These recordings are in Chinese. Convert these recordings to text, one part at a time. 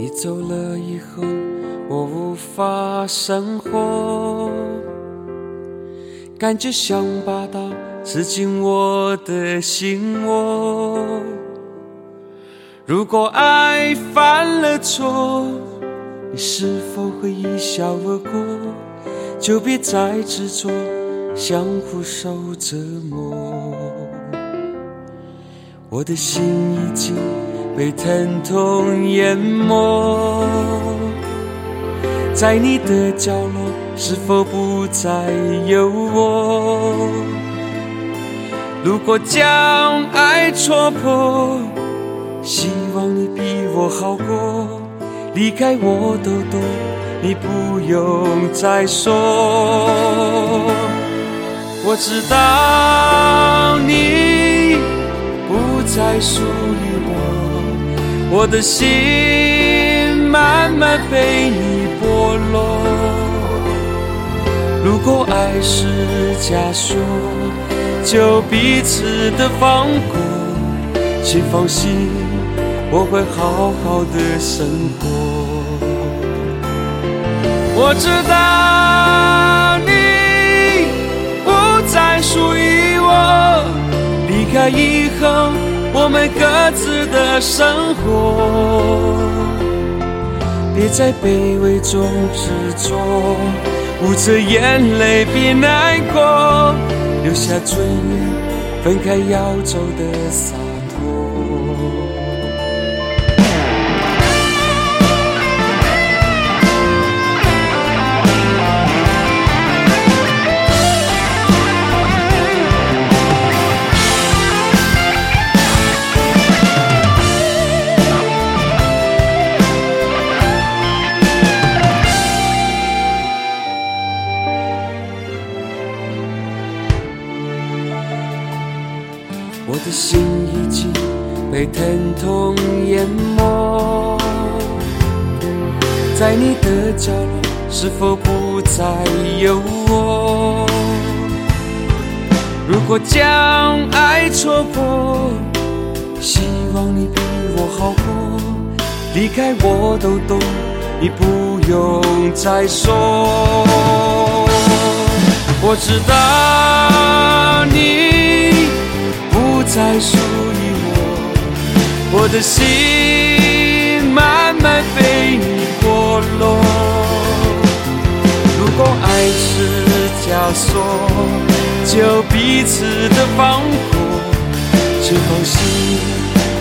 你走了以后，我无法生活，感觉像把刀刺进我的心窝。如果爱犯了错，你是否会一笑而过？就别再执着，相互受折磨。我的心已经。被疼痛淹没，在你的角落，是否不再有我？如果将爱戳破，希望你比我好过。离开我都懂，你不用再说。我知道你不再属于我。我的心慢慢被你落。如果爱是枷锁，就彼此的放过。请放心，我会好好的生活。我知道你不再属于我，离开以后。我们各自的生活，别在卑微中执着，捂着眼泪别难过，留下尊严，分开要走的洒脱。的心已经被疼痛淹没，在你的角落，是否不再有我？如果将爱戳破，希望你比我好过。离开我都懂，你不用再说。我知道你。再属于我，我的心慢慢被你剥落。如果爱是枷锁，就彼此的放过。请放心，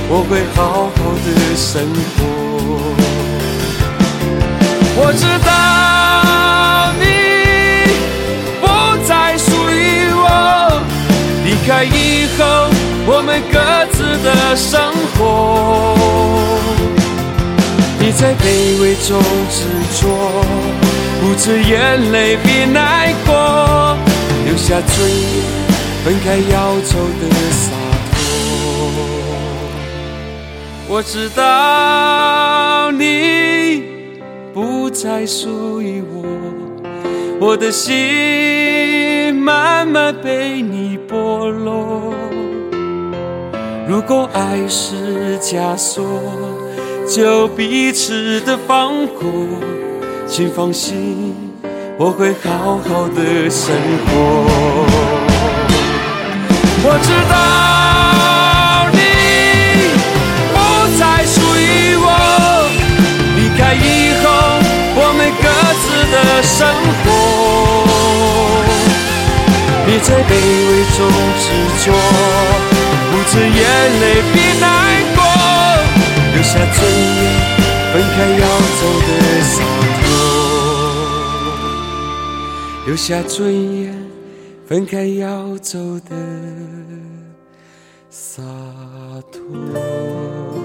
我会好好的生活。我们各自的生活，你在卑微中执着，捂着眼泪别难过，留下最，分开要走的洒脱。我知道你不再属于我，我的心慢慢被你剥落。如果爱是枷锁，就彼此的放过。请放心，我会好好的生活。我知道你不再属于我，离开以后，我们各自的生活。别在卑微中执着。是眼泪别难过，留下尊严，分开要走的洒脱。留下尊严，分开要走的洒脱。